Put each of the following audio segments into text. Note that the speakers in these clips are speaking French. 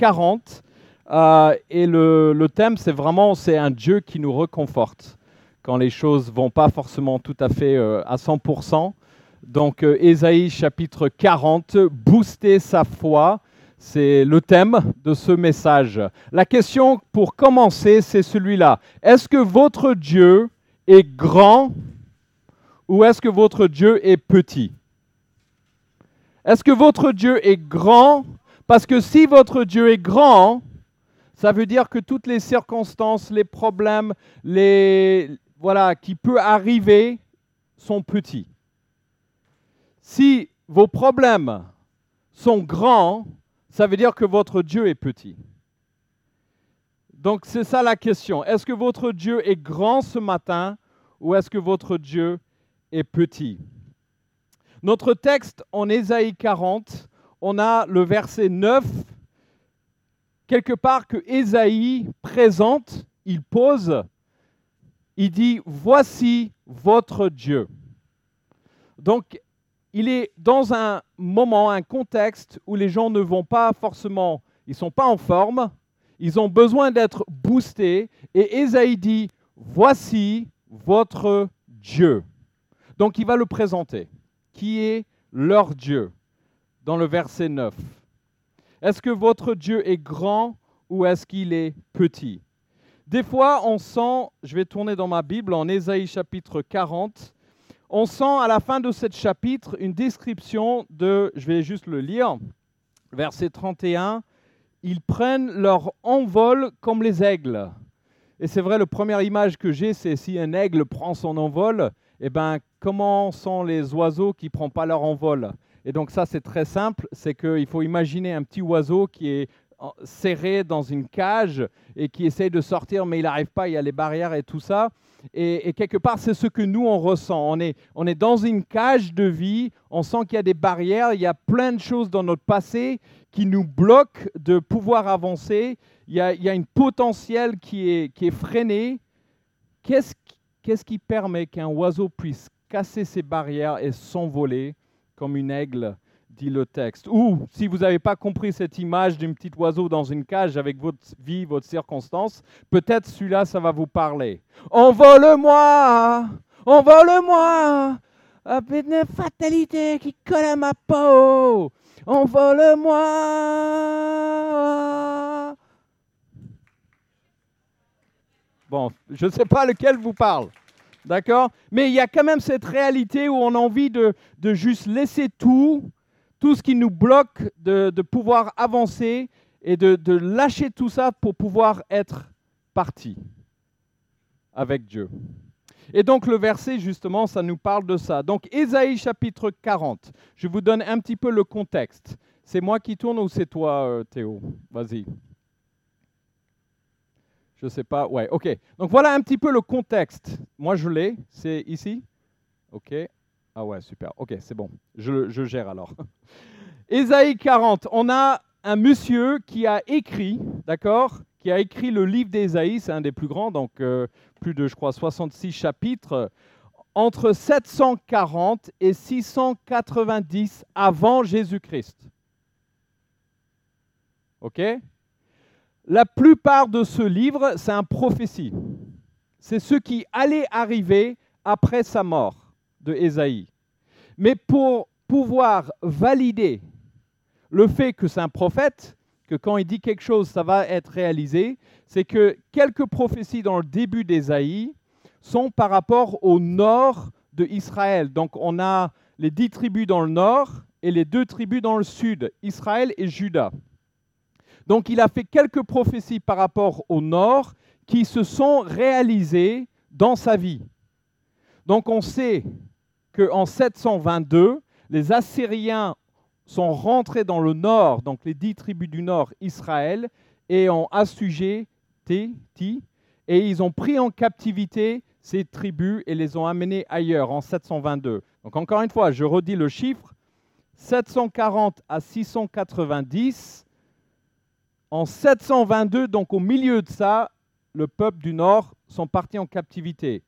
40. Euh, et le, le thème, c'est vraiment, c'est un Dieu qui nous reconforte quand les choses vont pas forcément tout à fait euh, à 100%. Donc, euh, Ésaïe chapitre 40, booster sa foi, c'est le thème de ce message. La question pour commencer, c'est celui-là. Est-ce que votre Dieu est grand ou est-ce que votre Dieu est petit? Est-ce que votre Dieu est grand Parce que si votre Dieu est grand, ça veut dire que toutes les circonstances, les problèmes, les voilà qui peut arriver sont petits. Si vos problèmes sont grands, ça veut dire que votre Dieu est petit. Donc c'est ça la question. Est-ce que votre Dieu est grand ce matin ou est-ce que votre Dieu est petit? Notre texte en Ésaïe 40, on a le verset 9, quelque part que Ésaïe présente, il pose, il dit, voici votre Dieu. Donc il est dans un moment, un contexte où les gens ne vont pas forcément, ils ne sont pas en forme, ils ont besoin d'être boostés. Et Ésaïe dit, voici votre Dieu. Donc il va le présenter. Qui est leur Dieu Dans le verset 9. Est-ce que votre Dieu est grand ou est-ce qu'il est petit? Des fois, on sent, je vais tourner dans ma Bible en Ésaïe chapitre 40, on sent à la fin de ce chapitre une description de, je vais juste le lire, verset 31, ils prennent leur envol comme les aigles. Et c'est vrai, la première image que j'ai, c'est si un aigle prend son envol, eh ben, comment sont les oiseaux qui ne prennent pas leur envol? Et donc ça, c'est très simple, c'est qu'il faut imaginer un petit oiseau qui est serré dans une cage et qui essaye de sortir, mais il n'arrive pas, il y a les barrières et tout ça. Et, quelque part, c'est ce que nous, on ressent. On est, on est dans une cage de vie, on sent qu'il y a des barrières, il y a plein de choses dans notre passé qui nous bloquent de pouvoir avancer. Il y a, il y a une potentiel qui est, qui est freinée. Qu'est-ce, qu'est-ce qui permet qu'un oiseau puisse casser ses barrières et s'envoler comme une aigle dit le texte. Ou, si vous n'avez pas compris cette image d'un petit oiseau dans une cage avec votre vie, votre circonstance, peut-être celui-là, ça va vous parler. Envole-moi, envole-moi, une fatalité qui colle à ma peau. Envole-moi. Bon, je ne sais pas lequel vous parle. D'accord? Mais il y a quand même cette réalité où on a envie de, de juste laisser tout tout ce qui nous bloque de, pouvoir avancer et de, de, lâcher tout ça pour pouvoir être parti avec Dieu. Et donc le verset, justement, ça nous parle de ça. Donc Ésaïe chapitre 40, je vous donne un petit peu le contexte. C'est moi qui tourne ou c'est toi, euh, Théo? Vas-y. Je ne sais pas. Ouais, ok. Donc voilà un petit peu le contexte. Moi, je l'ai. C'est ici Ok. Ah ouais, super. Ok, c'est bon. Je, gère alors. Ésaïe 40, on a un monsieur qui a écrit, d'accord Qui a écrit le livre d'Ésaïe, c'est un des plus grands, donc euh, plus de, je crois, 66 chapitres, entre 740 et 690 avant Jésus-Christ. OK? La plupart de ce livre, c'est un prophétie. C'est ce qui allait arriver après sa mort de Ésaïe. Mais pour pouvoir valider le fait que c'est un prophète, que quand il dit quelque chose, ça va être réalisé, c'est que quelques prophéties dans le début d'Ésaïe sont par rapport au nord de Israël. Donc on a les dix tribus dans le nord et les deux tribus dans le sud, Israël et Juda. Donc il a fait quelques prophéties par rapport au nord qui se sont réalisées dans sa vie. Donc on sait qu'en 722, les Assyriens sont rentrés dans le nord, donc les dix tribus du nord, Israël, et ont assujetti, et ils ont pris en captivité ces tribus et les ont amenées ailleurs en 722. Donc encore une fois, je redis le chiffre, 740 à 690. En 722, donc au milieu de ça, le peuple du nord sont partis en captivité.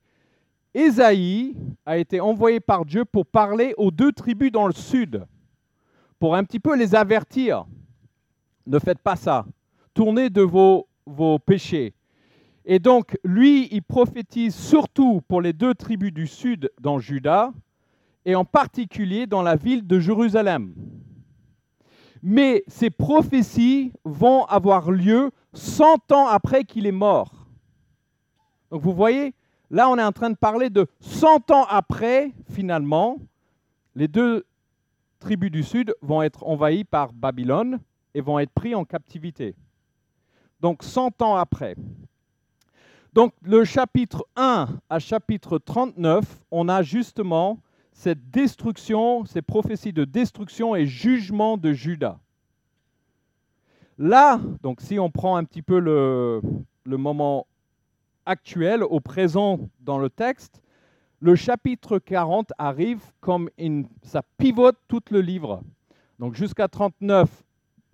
Ésaïe a été envoyé par Dieu pour parler aux deux tribus dans le sud, pour un petit peu les avertir. Ne faites pas ça. tournez de vos, vos péchés. Et donc, lui, il prophétise surtout pour les deux tribus du sud dans Juda, et en particulier dans la ville de Jérusalem. Mais ces prophéties vont avoir lieu 100 ans après qu'il est mort. Donc vous voyez, là on est en train de parler de 100 ans après, finalement, les deux tribus du sud vont être envahies par Babylone et vont être pris en captivité. Donc 100 ans après. Donc le chapitre 1 à chapitre 39, on a justement cette destruction, ces prophéties de destruction et jugement de Judas. Là, donc si on prend un petit peu le, moment actuel, au présent dans le texte, le chapitre 40 arrive comme une, ça pivote tout le livre. Donc jusqu'à 39,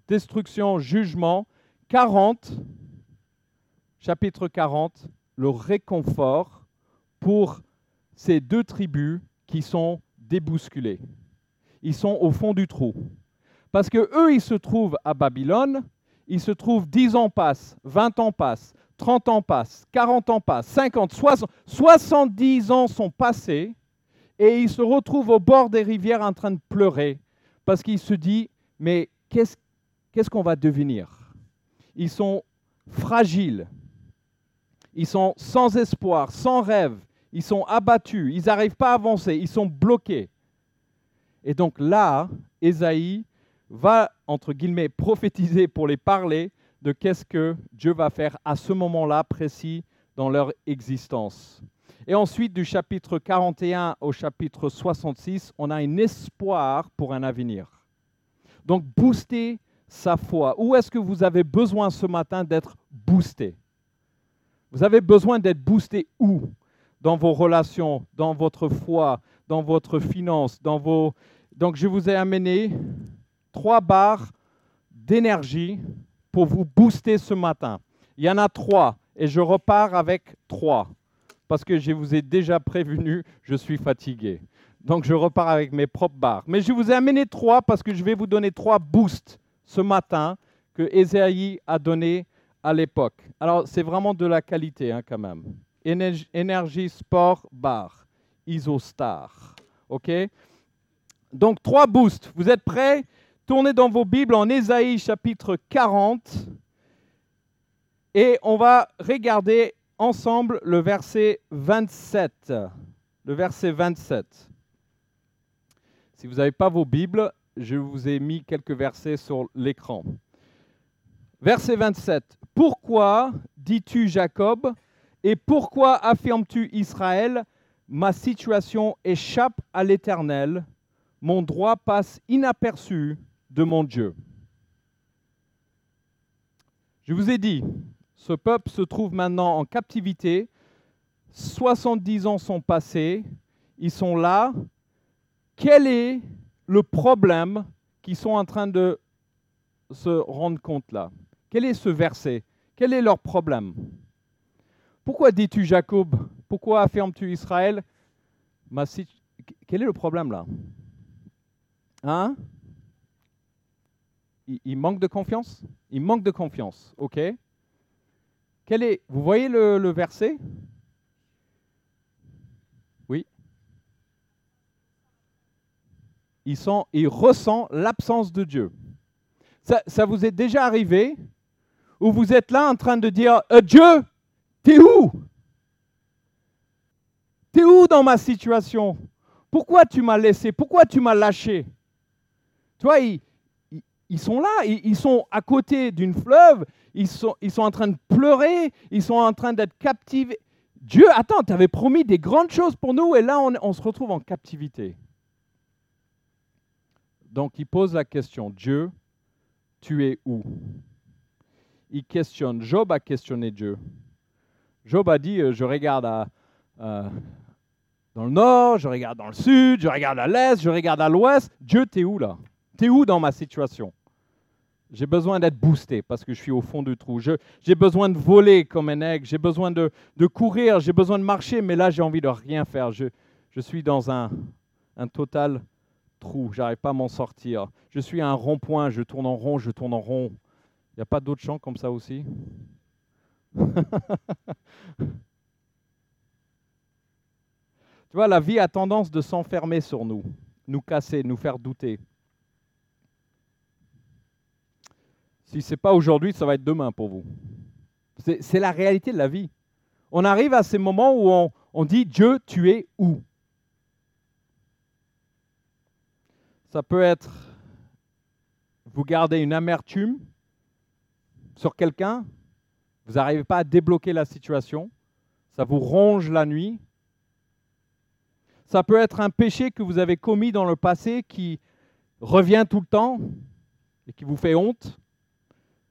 destruction, jugement. 40, chapitre 40, le réconfort pour ces deux tribus qui sont débousculés. Ils sont au fond du trou. Parce que eux, ils se trouvent à Babylone, ils se trouvent 10 ans passent, 20 ans passent, 30 ans passent, 40 ans passent, 50, 60, 70 ans sont passés et ils se retrouvent au bord des rivières en train de pleurer parce qu'ils se disent, mais qu'est-ce qu'est-ce qu'on va devenir? Ils sont fragiles, ils sont sans espoir, sans rêve, ils sont abattus, ils n'arrivent pas à avancer, ils sont bloqués. Et donc là, Ésaïe va, entre guillemets, prophétiser pour les parler de qu'est-ce que Dieu va faire à ce moment-là précis dans leur existence. Et ensuite, du chapitre 41 au chapitre 66, on a un espoir pour un avenir. Donc, booster sa foi. Où est-ce que vous avez besoin ce matin d'être boosté? Vous avez besoin d'être boosté où? Dans vos relations, dans votre foi, dans votre finance, dans vos... Donc je vous ai amené trois barres d'énergie pour vous booster ce matin. Il y en a trois et je repars avec trois parce que je vous ai déjà prévenu, je suis fatigué. Donc je repars avec mes propres barres. Mais je vous ai amené trois parce que je vais vous donner trois boosts ce matin que Esaïe a donné à l'époque. Alors c'est vraiment de la qualité hein, quand même. Énergie Sport Bar, Isostar. OK? Donc, trois boosts. Vous êtes prêts? Tournez dans vos Bibles en Ésaïe chapitre 40 et on va regarder ensemble le verset 27. Le verset 27. Si vous n'avez pas vos Bibles, je vous ai mis quelques versets sur l'écran. Verset 27. Pourquoi dis-tu Jacob et pourquoi affirmes-tu Israël Ma situation échappe à l'Éternel, mon droit passe inaperçu de mon Dieu? Je vous ai dit, ce peuple se trouve maintenant en captivité, 70 ans sont passés, ils sont là. Quel est le problème qu'ils sont en train de se rendre compte là? Quel est ce verset? Quel est leur problème? Pourquoi dis-tu Jacob? Pourquoi affirmes-tu Israël? Quel est le problème là? Hein? Il, manque de confiance? Il manque de confiance, ok? Quel est, Vous voyez le, verset? Oui. Il, sent, il ressent l'absence de Dieu. Ça, vous est déjà arrivé? Où vous êtes là en train de dire euh, Dieu, T'es où? T'es où dans ma situation? Pourquoi tu m'as laissé? Pourquoi tu m'as lâché? Tu vois, ils, sont là, ils, sont à côté d'une fleuve, ils sont, en train de pleurer, ils sont en train d'être captivés. Dieu, attends, tu avais promis des grandes choses pour nous et là, on se retrouve en captivité. Donc, il pose la question, Dieu, tu es où? Il questionne, Job a questionné Dieu. Job a dit, euh, je regarde dans le nord, je regarde dans le sud, je regarde à l'est, je regarde à l'ouest. Dieu, t'es où là? T'es où dans ma situation? J'ai besoin d'être boosté parce que je suis au fond du trou. J'ai besoin de voler comme un aigle, j'ai besoin de, courir, j'ai besoin de marcher, mais là j'ai envie de rien faire. Je, suis dans un, total trou, j'arrive pas à m'en sortir. Je suis à un rond-point, je tourne en rond, je tourne en rond. n'y a pas d'autres chants comme ça aussi? Tu vois, la vie a tendance de s'enfermer sur nous, nous casser, nous faire douter. Si ce n'est pas aujourd'hui, ça va être demain pour vous. C'est la réalité de la vie. On arrive à ces moments où on, on dit Dieu, tu es où? Ça peut être vous gardez une amertume sur quelqu'un, vous n'arrivez pas à débloquer la situation, ça vous ronge la nuit, ça peut être un péché que vous avez commis dans le passé qui revient tout le temps et qui vous fait honte.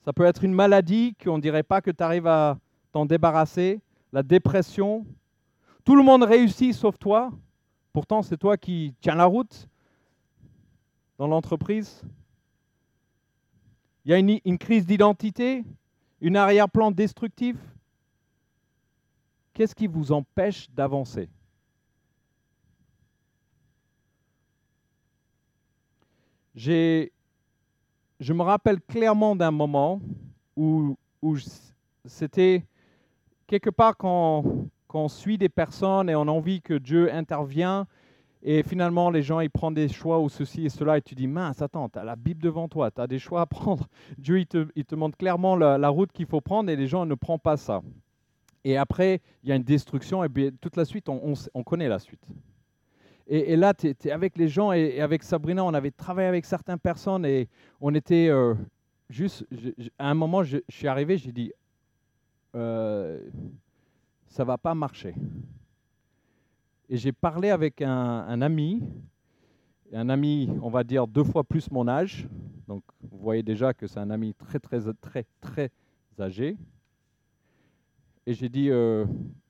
Ça peut être une maladie qu'on ne dirait pas que tu arrives à t'en débarrasser, la dépression. Tout le monde réussit sauf toi. Pourtant, c'est toi qui tiens la route dans l'entreprise. Il y a une, une crise d'identité, une arrière-plan destructif. Qu'est-ce qui vous empêche d'avancer? Je me rappelle clairement d'un moment où, c'était quelque part quand, quand, on suit des personnes et on a envie que Dieu intervienne, et finalement les gens ils prennent des choix ou ceci et cela, et tu dis mince, attends, tu as la Bible devant toi, tu as des choix à prendre. Dieu il te, il te montre clairement la, route qu'il faut prendre et les gens ne prennent pas ça. Et après, il y a une destruction, et bien, toute la suite, on, on connaît la suite. Et, là, tu es, avec les gens et, avec Sabrina, on avait travaillé avec certaines personnes et on était euh, juste. à un moment, je, suis arrivé, j'ai dit euh, ça va pas marcher. Et j'ai parlé avec un, ami, un ami, on va dire deux fois plus mon âge. Donc, vous voyez déjà que c'est un ami très, très, très, très âgé. Et j'ai dit, euh,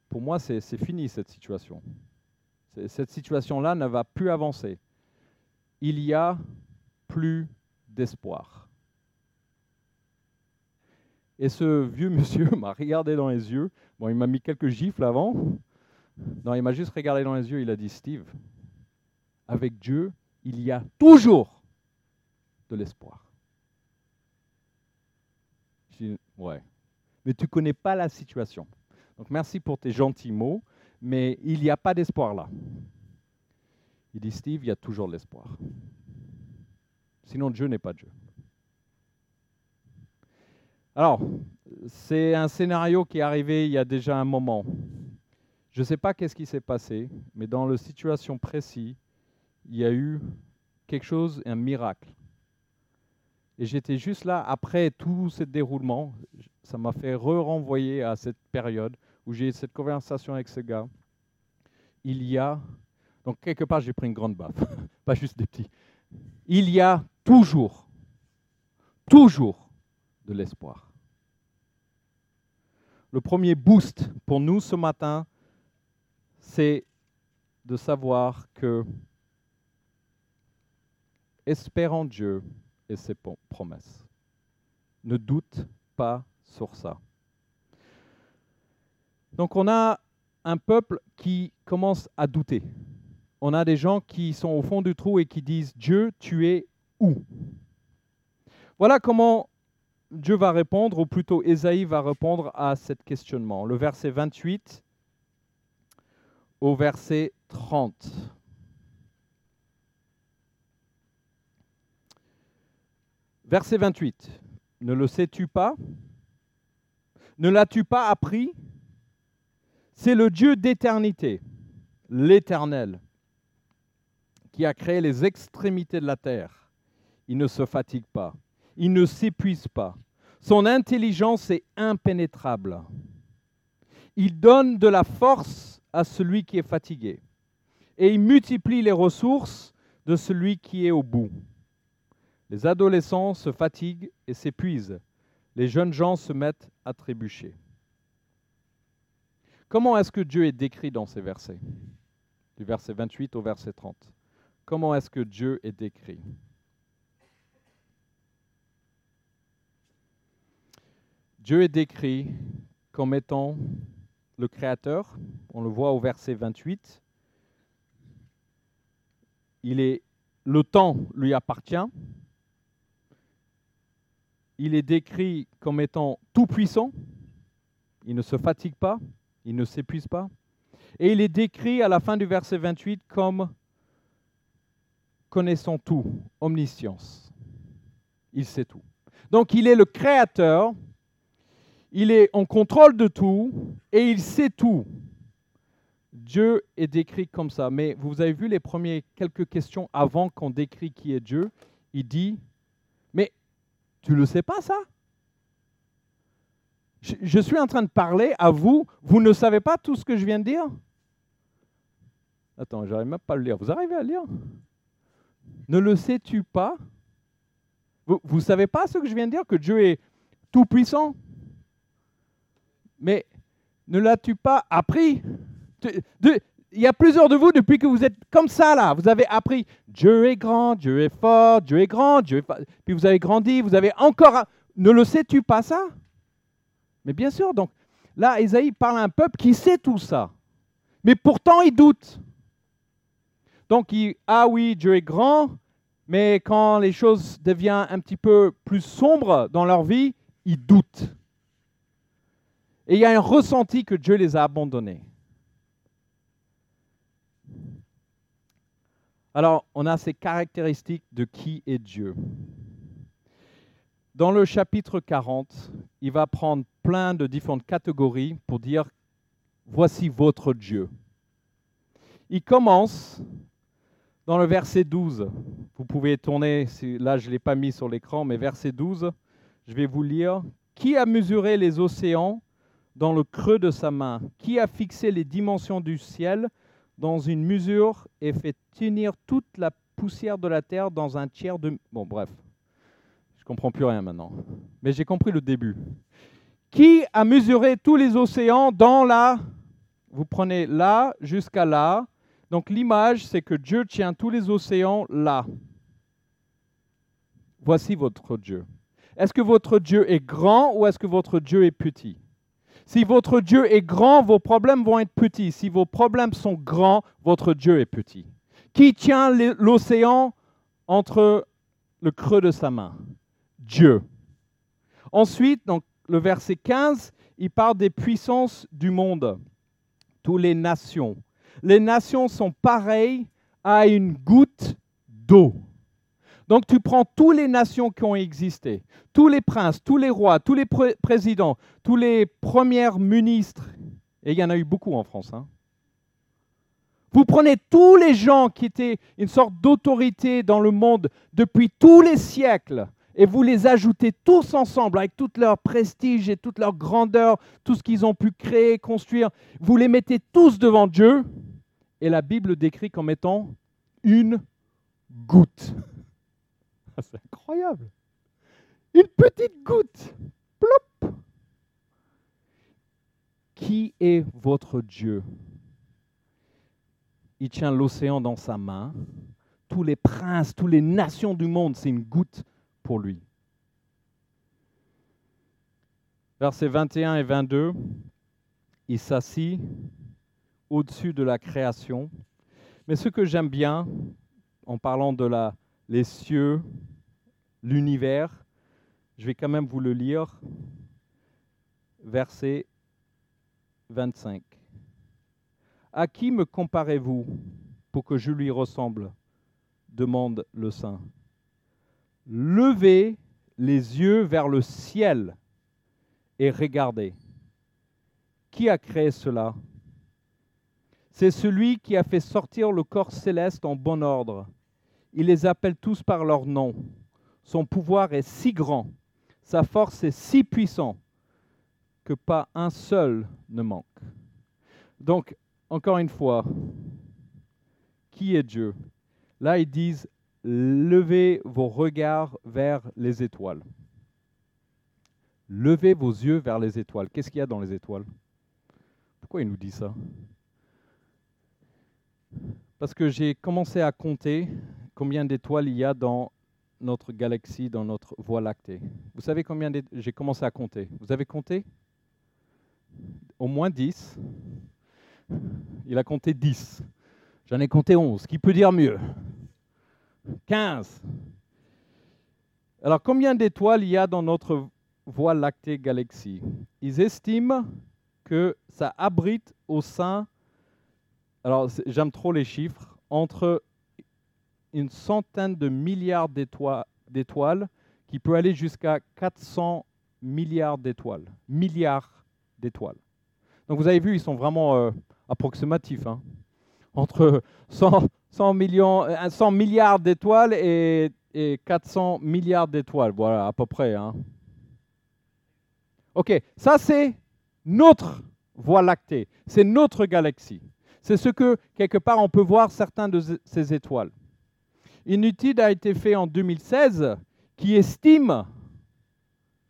pour moi, c'est fini cette situation. Cette situation-là ne va plus avancer. Il y a plus d'espoir. Et ce vieux monsieur m'a regardé dans les yeux. Bon, il m'a mis quelques gifles avant. Non, il m'a juste regardé dans les yeux. Il a dit Steve, avec Dieu, il y a toujours de l'espoir. J'ai dit Ouais. Mais tu ne connais pas la situation. Donc merci pour tes gentils mots mais il n'y a pas d'espoir là. Il dit, Steve, il y a toujours de l'espoir. Sinon, Dieu n'est pas Dieu. Alors, c'est un scénario qui est arrivé il y a déjà un moment. Je ne sais pas qu'est-ce qui s'est passé, mais dans la situation précise, il y a eu quelque chose, un miracle. Et j'étais juste là, après tout ce déroulement, ça m'a fait re-renvoyer à cette période où j'ai eu cette conversation avec ce gars, il y a, donc quelque part j'ai pris une grande baffe, pas juste des petits, il y a toujours, toujours de l'espoir. Le premier boost pour nous ce matin, c'est de savoir que espérant Dieu et ses promesses. Ne doute pas sur ça. Donc on a un peuple qui commence à douter. On a des gens qui sont au fond du trou et qui disent Dieu, tu es où? Voilà comment Dieu va répondre, ou plutôt Ésaïe va répondre à ce questionnement. Le verset 28 au verset 30. Verset 28. Ne le sais-tu pas? Ne l'as-tu pas appris? C'est le Dieu d'éternité, l'éternel, qui a créé les extrémités de la terre. Il ne se fatigue pas, il ne s'épuise pas. Son intelligence est impénétrable. Il donne de la force à celui qui est fatigué et il multiplie les ressources de celui qui est au bout. Les adolescents se fatiguent et s'épuisent. Les jeunes gens se mettent à trébucher. Comment est-ce que Dieu est décrit dans ces versets? Du verset 28 au verset 30. Comment est-ce que Dieu est décrit? Dieu est décrit comme étant le Créateur. On le voit au verset 28. Il est, le temps lui appartient. il est décrit comme étant tout-puissant, il ne se fatigue pas, il ne s'épuise pas, et il est décrit à la fin du verset 28 comme connaissant tout, omniscience. Il sait tout. Donc il est le créateur, il est en contrôle de tout et il sait tout. Dieu est décrit comme ça. Mais vous avez vu les premières quelques questions avant qu'on décrit qui est Dieu? Il dit, mais tu ne le sais pas ça? Je, suis en train de parler à vous, vous ne savez pas tout ce que je viens de dire? Attends, j'arrive même pas à le lire. Vous arrivez à lire? Ne le sais-tu pas? Vous ne savez pas ce que je viens de dire Que Dieu est tout puissant Mais ne l'as-tu pas appris? Il y a plusieurs de vous depuis que vous êtes comme ça là. Vous avez appris Dieu est grand, Dieu est fort, Dieu est grand, Dieu est Puis vous avez grandi, vous avez encore. Ne le sais-tu pas ça? Mais bien sûr. Donc là, Isaïe parle à un peuple qui sait tout ça. Mais pourtant, il doute. Donc, il, ah oui, Dieu est grand, mais quand les choses deviennent un petit peu plus sombres dans leur vie, ils doutent. Et il y a un ressenti que Dieu les a abandonnés. Alors, on a ces caractéristiques de qui est Dieu. Dans le chapitre 40, il va prendre plein de différentes catégories pour dire, voici votre Dieu. Il commence dans le verset 12, vous pouvez tourner, là je ne l'ai pas mis sur l'écran, mais verset 12, je vais vous lire. Qui a mesuré les océans dans le creux de sa main Qui a fixé les dimensions du ciel dans une mesure et fait tenir toute la poussière de la terre dans un tiers de... Bon, bref, je comprends plus rien maintenant, mais j'ai compris le début. Qui a mesuré tous les océans dans la... Vous prenez là jusqu'à là, donc l'image, c'est que Dieu tient tous les océans là. Voici votre Dieu. Est-ce que votre Dieu est grand ou est-ce que votre Dieu est petit? Si votre Dieu est grand, vos problèmes vont être petits. Si vos problèmes sont grands, votre Dieu est petit. Qui tient l'océan entre le creux de sa main? Dieu. Ensuite, donc, le verset 15, il parle des puissances du monde, toutes les nations les nations sont pareilles à une goutte d'eau. Donc tu prends toutes les nations qui ont existé, tous les princes, tous les rois, tous les présidents, tous les premiers ministres, et il y en a eu beaucoup en France. Hein. Vous prenez tous les gens qui étaient une sorte d'autorité dans le monde depuis tous les siècles, et vous les ajoutez tous ensemble avec tout leur prestige et toute leur grandeur, tout ce qu'ils ont pu créer, construire, vous les mettez tous devant Dieu, et la Bible décrit comme étant une goutte. C'est incroyable. Une petite goutte. Plop. Qui est votre Dieu? Il tient l'océan dans sa main. Tous les princes, toutes les nations du monde, c'est une goutte pour lui. Versets 21 et 22, il s'assit au-dessus de la création. Mais ce que j'aime bien, en parlant de la, les cieux, l'univers, je vais quand même vous le lire. Verset 25. À qui me comparez-vous pour que je lui ressemble? demande le saint. Levez les yeux vers le ciel et regardez. Qui a créé cela? C'est celui qui a fait sortir le corps céleste en bon ordre. Il les appelle tous par leur nom. Son pouvoir est si grand, sa force est si puissante que pas un seul ne manque. Donc, encore une fois, qui est Dieu? Là, ils disent, levez vos regards vers les étoiles. Levez vos yeux vers les étoiles. Qu'est-ce qu'il y a dans les étoiles? Pourquoi il nous dit ça? Parce que j'ai commencé à compter combien d'étoiles il y a dans notre galaxie, dans notre voie lactée? Vous savez combien j'ai commencé à compter Vous avez compté? Au moins 10. Il a compté 10. J'en ai compté 11. Qui peut dire mieux? 15. Alors, combien d'étoiles il y a dans notre Voie lactée galaxie? Ils estiment que ça abrite au sein, alors j'aime trop les chiffres, entre une centaine de milliards d'étoiles qui peut aller jusqu'à 400 milliards d'étoiles. Milliards d'étoiles. Donc vous avez vu, ils sont vraiment euh, approximatifs. Hein. Entre 100, millions, 100 euh, milliards d'étoiles et, 400 milliards d'étoiles. Voilà, à peu près. Hein. Ok, ça c'est notre Voie lactée, c'est notre galaxie. C'est ce que, quelque part, on peut voir certains de ces étoiles. Une étude a été faite en 2016 qui estime,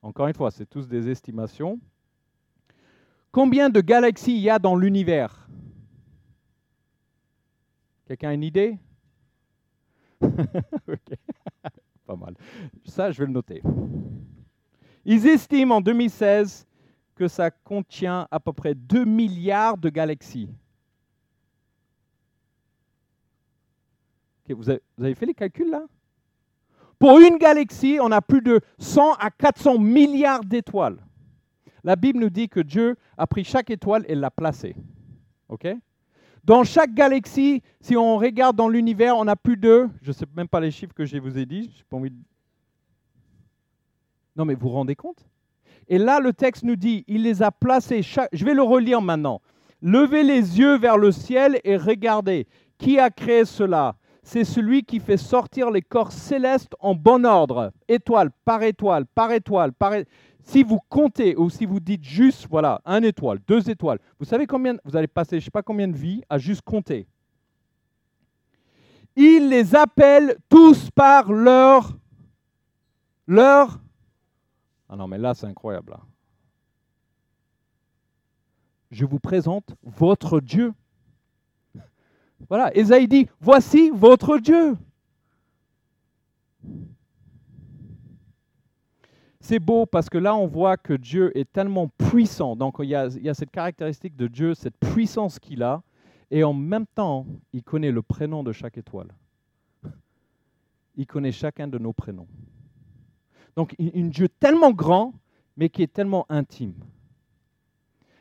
encore une fois, c'est tous des estimations, combien de galaxies il y a dans l'univers. Quelqu'un a une idée? Pas mal. Ça, je vais le noter. Ils estiment en 2016 que ça contient à peu près 2 milliards de galaxies. Vous, avez, fait les calculs là? Pour une galaxie, on a plus de 100 à 400 milliards d'étoiles. La Bible nous dit que Dieu a pris chaque étoile et l'a placée. Dans chaque galaxie, si on regarde dans l'univers, on a plus de, je ne sais même pas les chiffres que je vous ai dit, pas envie Non mais vous vous rendez compte? Et là, le texte nous dit, il les a placés, je vais le relire maintenant. Levez les yeux vers le ciel et regardez. Qui a créé cela? C'est celui qui fait sortir les corps célestes en bon ordre, étoile par étoile, par étoile, par Si vous comptez ou si vous dites juste, voilà, un étoile, deux étoiles, vous savez combien, vous allez passer, je ne sais pas combien de vies à juste compter. Il les appelle tous par leur, leur. Ah non, mais là, c'est incroyable. Je vous présente votre Dieu. Voilà, Esaïe dit, voici votre Dieu. C'est beau parce que là, on voit que Dieu est tellement puissant. Donc, il y, a, il y a cette caractéristique de Dieu, cette puissance qu'il a. Et en même temps, il connaît le prénom de chaque étoile. Il connaît chacun de nos prénoms. Donc, un Dieu tellement grand, mais qui est tellement intime.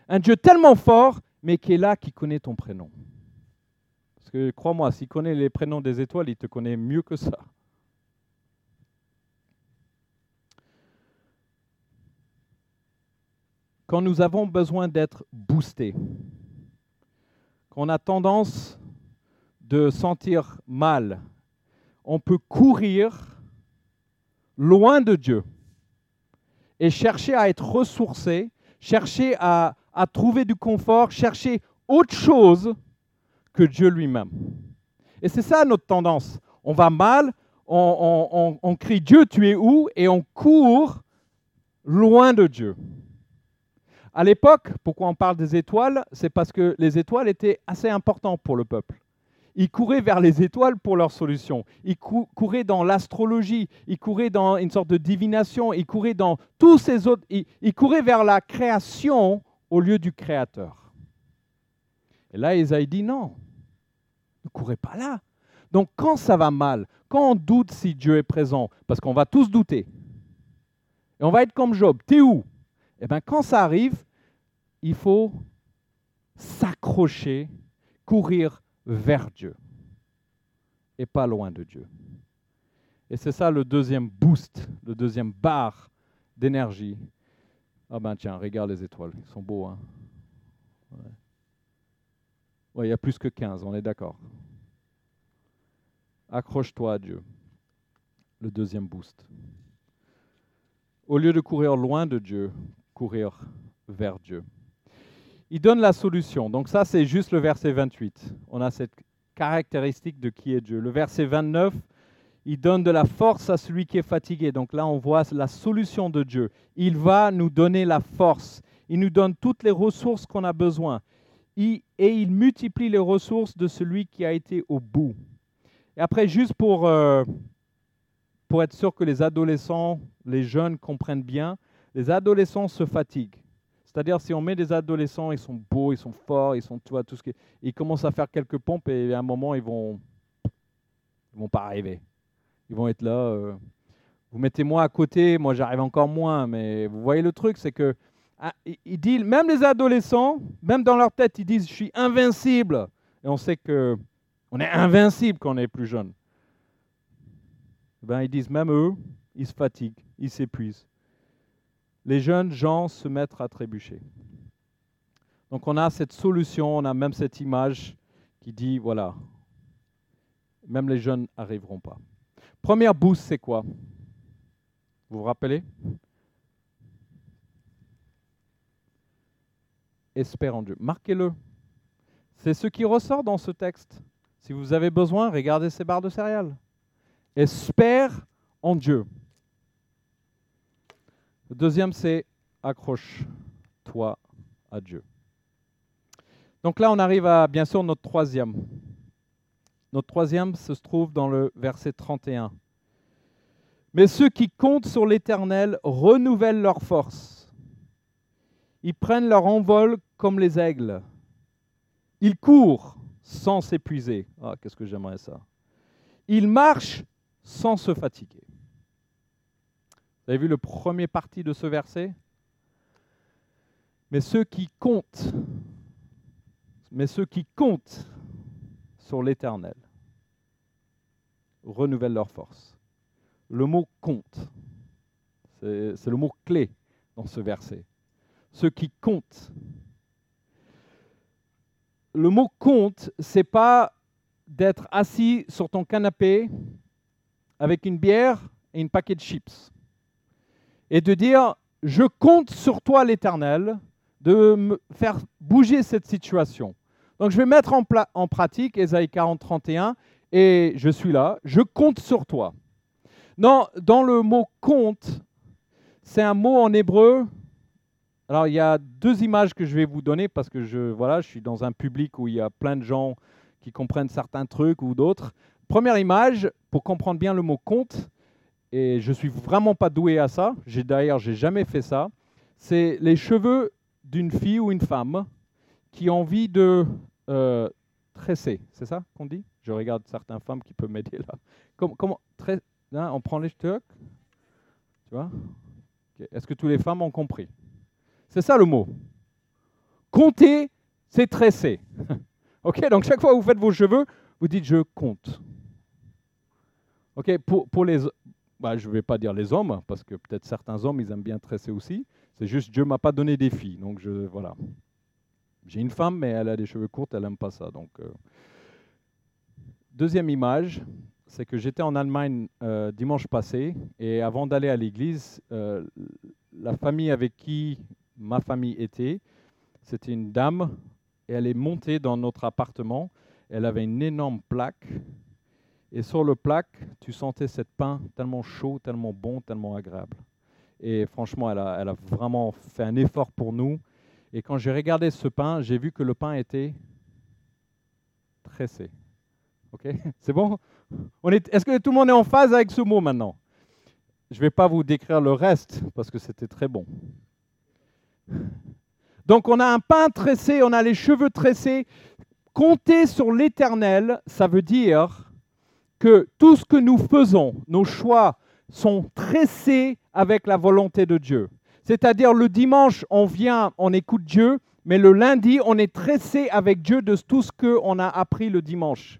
Un Dieu tellement fort, mais qui est là, qui connaît ton prénom. Parce que crois-moi, s'il connaît les prénoms des étoiles, il te connaît mieux que ça. Quand nous avons besoin d'être boostés, quand on a tendance de sentir mal, on peut courir loin de Dieu et chercher à être ressourcé, chercher à, à trouver du confort, chercher autre chose que Dieu lui-même. Et c'est ça notre tendance. On va mal, on, crie Dieu, tu es où? Et on court loin de Dieu. À l'époque, pourquoi on parle des étoiles? C'est parce que les étoiles étaient assez importantes pour le peuple. Ils couraient vers les étoiles pour leur solution. Ils couraient dans l'astrologie, ils couraient dans une sorte de divination, ils couraient dans tous ces autres. ils couraient vers la création au lieu du créateur. Et là, Isaïe dit non, ne courez pas là. Donc quand ça va mal, quand on doute si Dieu est présent, parce qu'on va tous douter, et on va être comme Job, t'es où? Eh bien quand ça arrive, il faut s'accrocher, courir vers Dieu, et pas loin de Dieu. Et c'est ça le deuxième boost, le deuxième bar d'énergie. Ah ben tiens, regarde les étoiles, ils sont beaux. Hein il y a plus que 15, on est d'accord. Accroche-toi à Dieu. Le deuxième boost. Au lieu de courir loin de Dieu, courir vers Dieu. Il donne la solution. Donc ça, c'est juste le verset 28. On a cette caractéristique de qui est Dieu. Le verset 29, il donne de la force à celui qui est fatigué. Donc là, on voit la solution de Dieu. Il va nous donner la force. Il nous donne toutes les ressources qu'on a besoin et il multiplie les ressources de celui qui a été au bout. Et après, juste pour, euh, pour être sûr que les adolescents, les jeunes comprennent bien, les adolescents se fatiguent. C'est-à-dire, si on met des adolescents, ils sont beaux, ils sont forts, ils sont, tu vois, tout ce qui, commencent à faire quelques pompes et à un moment, ils vont, ils vont pas arriver. Ils vont être là. Euh, Vous mettez moi à côté, moi j'arrive encore moins, mais vous voyez le truc, c'est que il dit, même les adolescents, même dans leur tête, ils disent je suis invincible. Et on sait que on est invincible quand on est plus jeune. Ben, ils disent même eux, ils se fatiguent, ils s'épuisent. Les jeunes gens se mettent à trébucher. Donc on a cette solution, on a même cette image qui dit voilà, même les jeunes n'arriveront pas. Première boost, c'est quoi? Vous vous rappelez? Espère en Dieu. Marquez-le. C'est ce qui ressort dans ce texte. Si vous avez besoin, regardez ces barres de céréales. Espère en Dieu. Le deuxième, c'est accroche-toi à Dieu. Donc là, on arrive à, bien sûr, notre troisième. Notre troisième se trouve dans le verset 31. Mais ceux qui comptent sur l'Éternel renouvellent leur force. Ils prennent leur envol comme les aigles. Ils courent sans s'épuiser. Ah, qu'est-ce que j'aimerais ça. Ils marchent sans se fatiguer. Vous avez vu le premier parti de ce verset? Mais ceux qui comptent, mais ceux qui comptent sur l'Éternel renouvellent leur force. Le mot compte, c'est le mot clé dans ce verset. Ceux qui comptent. Le mot compte, c'est pas d'être assis sur ton canapé avec une bière et une paquet de chips et de dire je compte sur toi l'Éternel de me faire bouger cette situation. Donc je vais mettre en, en pratique Ésaïe 40, 31 et je suis là, je compte sur toi. Non, dans le mot compte, c'est un mot en hébreu. Alors il y a deux images que je vais vous donner parce que je, voilà, je suis dans un public où il y a plein de gens qui comprennent certains trucs ou d'autres. Première image, pour comprendre bien le mot compte, et je suis vraiment pas doué à ça, j'ai d'ailleurs j'ai jamais fait ça, c'est les cheveux d'une fille ou une femme qui ont envie de euh, tresser, c'est ça qu'on dit? Je regarde certaines femmes qui peuvent m'aider là. Comment, comment hein, On prend les cheveux, tu vois? Est-ce que toutes les femmes ont compris? C'est ça le mot. Compter, c'est tresser. ok Donc chaque fois que vous faites vos cheveux, vous dites je compte. Ok, pour, pour les, bah, je ne vais pas dire les hommes, parce que peut-être certains hommes, ils aiment bien tresser aussi. C'est juste Dieu m'a pas donné des filles, donc je voilà. J'ai une femme, mais elle a des cheveux courts, elle n'aime pas ça. Donc, euh. deuxième image, c'est que j'étais en Allemagne euh, dimanche passé, et avant d'aller à l'église, euh, la famille avec qui ma famille était, c'était une dame, et elle est montée dans notre appartement. Elle avait une énorme plaque et sur le plaque, tu sentais cette pain tellement chaud, tellement bon, tellement agréable. Et franchement, elle a, vraiment fait un effort pour nous. Et quand j'ai regardé ce pain, j'ai vu que le pain était tressé. Ok? C'est bon? Est-ce que tout le monde est en phase avec ce mot maintenant? Je ne vais pas vous décrire le reste parce que c'était très bon. Donc on a un pain tressé, on a les cheveux tressés. Compter sur l'éternel, ça veut dire que tout ce que nous faisons, nos choix, sont tressés avec la volonté de Dieu. C'est-à-dire le dimanche, on vient, on écoute Dieu, mais le lundi, on est tressé avec Dieu de tout ce qu'on a appris le dimanche.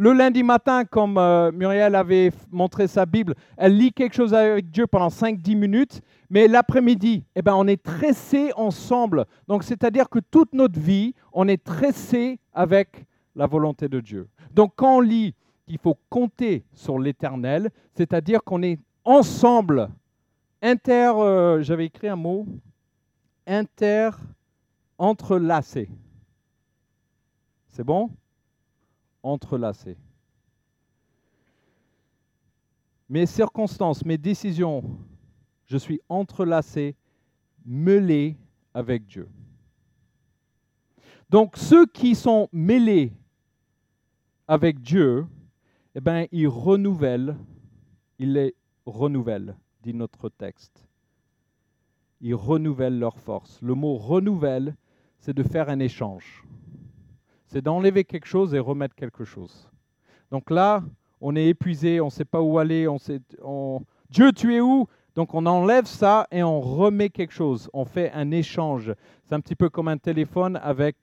Le lundi matin, comme euh, Muriel avait montré sa Bible, elle lit quelque chose avec Dieu pendant 5-10 minutes, mais l'après-midi, eh ben, on est tressé ensemble. Donc, c'est-à-dire que toute notre vie, on est tressé avec la volonté de Dieu. Donc, quand on lit il faut compter sur l'éternel, c'est-à-dire qu'on est ensemble, inter, euh, j'avais écrit un mot, inter, entrelacé. C'est bon? Entrelacé. Mes circonstances, mes décisions, je suis entrelacé, mêlé avec Dieu. Donc ceux qui sont mêlés avec Dieu, eh bien, ils renouvellent, ils les renouvellent, dit notre texte. Ils renouvellent leur force. Le mot renouvelle, c'est de faire un échange. C'est d'enlever quelque chose et remettre quelque chose. Donc là, on est épuisé, on ne sait pas où aller, on Dieu, tu es où? Donc on enlève ça et on remet quelque chose. On fait un échange. C'est un petit peu comme un téléphone avec...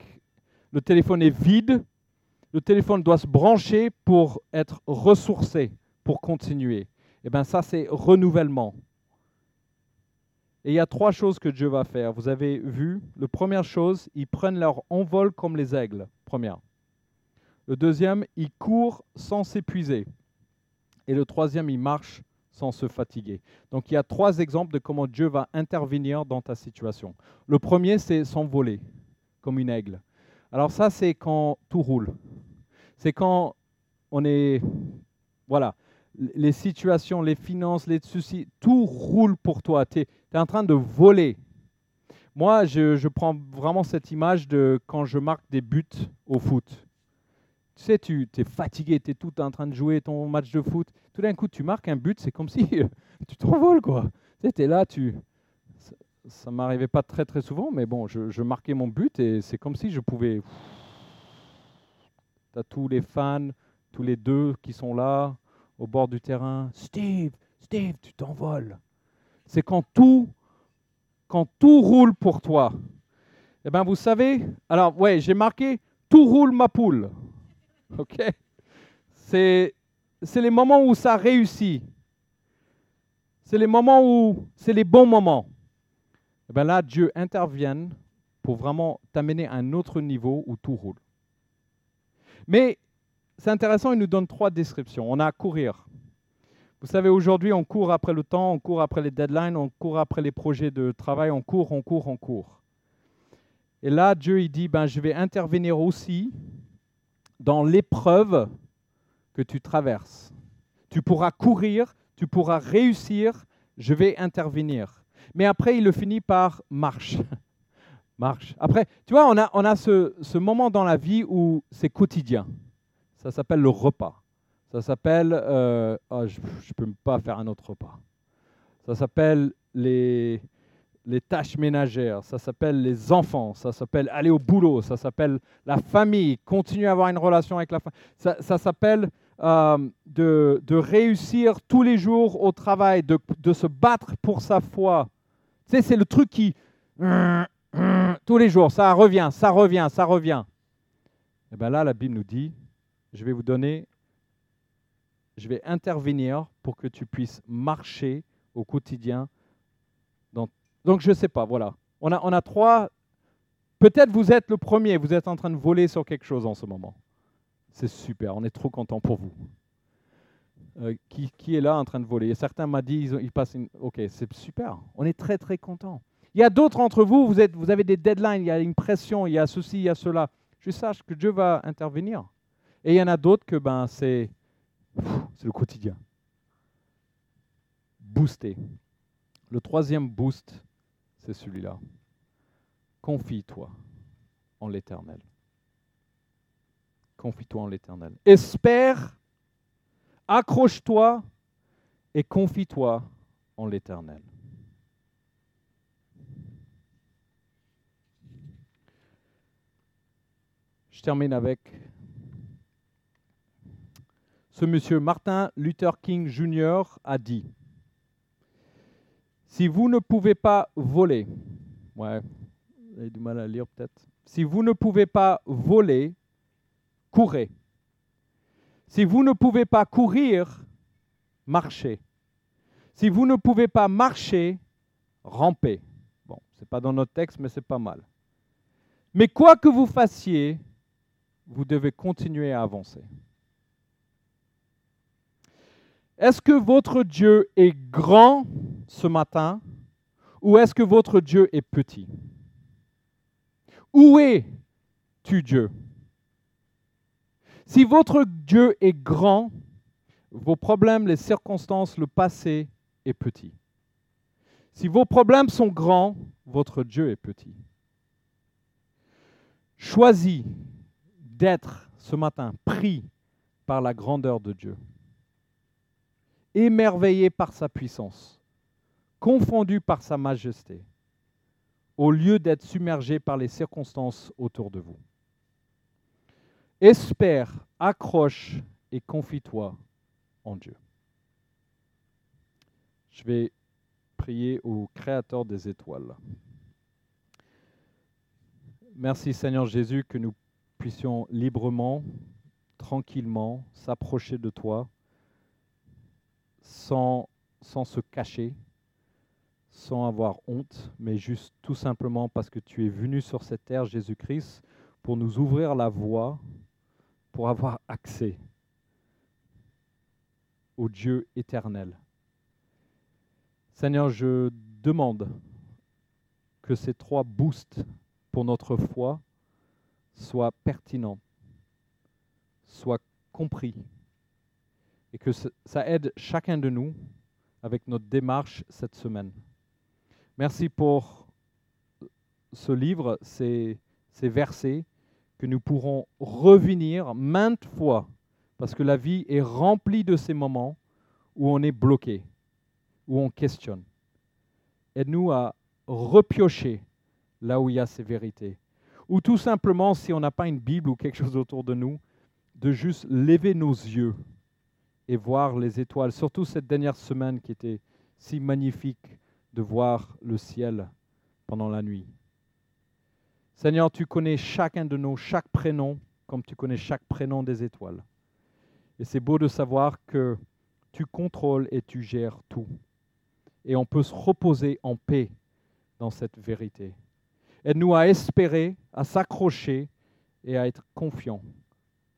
Le téléphone est vide. Le téléphone doit se brancher pour être ressourcé, pour continuer. Et eh bien ça, c'est renouvellement. Et il y a trois choses que Dieu va faire. Vous avez vu, la première chose, ils prennent leur envol comme les aigles. Première. Le deuxième, ils courent sans s'épuiser. Et le troisième, ils marchent sans se fatiguer. Donc il y a trois exemples de comment Dieu va intervenir dans ta situation. Le premier, c'est s'envoler comme une aigle. Alors ça, c'est quand tout roule. C'est quand on est... Voilà, les situations, les finances, les soucis, tout roule pour toi. Tu es, en train de voler. Moi, je, je, prends vraiment cette image de quand je marque des buts au foot. Tu sais, tu es fatigué, tu es tout en train de jouer ton match de foot. Tout d'un coup, tu marques un but, c'est comme si tu t'envoles, quoi. Tu es là, tu... Ça, ne m'arrivait pas très très souvent, mais bon, je, je marquais mon but et c'est comme si je pouvais... Tu as tous les fans, tous les deux qui sont là, au bord du terrain. Steve, Steve, tu t'envoles. C'est quand tout, quand tout roule pour toi. Eh bien, vous savez, alors, ouais, j'ai marqué tout roule ma poule. OK? C'est les moments où ça réussit. C'est les moments où c'est les bons moments. Eh bien là, Dieu intervient pour vraiment t'amener à un autre niveau où tout roule. Mais c'est intéressant, il nous donne trois descriptions. On a à courir. Vous savez, aujourd'hui, on court après le temps, on court après les deadlines, on court après les projets de travail, on court, on court, on court. Et là, Dieu, il dit, ben, je vais intervenir aussi dans l'épreuve que tu traverses. Tu pourras courir, tu pourras réussir, je vais intervenir. Mais après, il le finit par marche. marche. Après, tu vois, on a, on a ce, ce moment dans la vie où c'est quotidien. Ça s'appelle le repas. Ça s'appelle, euh, ah, je ne peux pas faire un autre repas. Ça s'appelle les, tâches ménagères, ça s'appelle les enfants, ça s'appelle aller au boulot, ça s'appelle la famille, continuer à avoir une relation avec la famille, ça, s'appelle euh, de, de, réussir tous les jours au travail, de, de se battre pour sa foi. Tu sais, c'est le truc qui... Tous les jours, ça revient, ça revient, ça revient. Et bien là, la Bible nous dit, je vais vous donner, je vais intervenir pour que tu puisses marcher au quotidien donc je ne sais pas, voilà. On a, on a trois. Peut-être vous êtes le premier, vous êtes en train de voler sur quelque chose en ce moment. C'est super, on est trop content pour vous. Euh, qui, qui, est là en train de voler? Certains m'ont dit, ils, passent une... Ok, c'est super, on est très très content. Il y a d'autres entre vous, vous, êtes, vous avez des deadlines, il y a une pression, il y a ceci, il y a cela. Je sache que Dieu va intervenir. Et il y en a d'autres que ben, c'est le quotidien. Booster. Le troisième boost, c'est celui-là. Confie-toi en l'Éternel. Confie-toi en l'Éternel. Espère, accroche-toi et confie-toi en l'Éternel. Je termine avec ce monsieur Martin Luther King Jr. a dit si vous ne pouvez pas voler, vous du mal à lire peut-être. Si vous ne pouvez pas voler, courez. Si vous ne pouvez pas courir, marchez. Si vous ne pouvez pas marcher, rampez. Bon, ce n'est pas dans notre texte, mais c'est pas mal. Mais quoi que vous fassiez, vous devez continuer à avancer. Est-ce que votre Dieu est grand ce matin ou est-ce que votre Dieu est petit? Où es-tu Dieu? Si votre Dieu est grand, vos problèmes, les circonstances, le passé est petit. Si vos problèmes sont grands, votre Dieu est petit. Choisis d'être ce matin pris par la grandeur de Dieu émerveillé par sa puissance, confondu par sa majesté, au lieu d'être submergé par les circonstances autour de vous. Espère, accroche et confie-toi en Dieu. Je vais prier au Créateur des étoiles. Merci Seigneur Jésus que nous puissions librement, tranquillement s'approcher de toi sans, se cacher, sans avoir honte, mais juste tout simplement parce que tu es venu sur cette terre, Jésus-Christ, pour nous ouvrir la voie, pour avoir accès au Dieu éternel. Seigneur, je demande que ces trois boosts pour notre foi soient pertinents, soient compris, et que ça aide chacun de nous avec notre démarche cette semaine. Merci pour ce livre, ces, ces versets que nous pourrons revenir maintes fois, parce que la vie est remplie de ces moments où on est bloqué, où on questionne. Aide-nous à repiocher là où il y a ces vérités. Ou tout simplement, si on n'a pas une Bible ou quelque chose autour de nous, de juste lever nos yeux et voir les étoiles, surtout cette dernière semaine qui était si magnifique de voir le ciel pendant la nuit. Seigneur, tu connais chacun de nous, chaque prénom, comme tu connais chaque prénom des étoiles. Et c'est beau de savoir que tu contrôles et tu gères tout. Et on peut se reposer en paix dans cette vérité. Aide-nous à espérer, à s'accrocher et à être confiants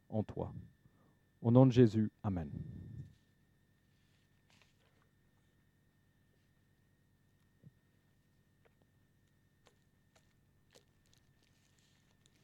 en toi. Au nom de Jésus, Amen.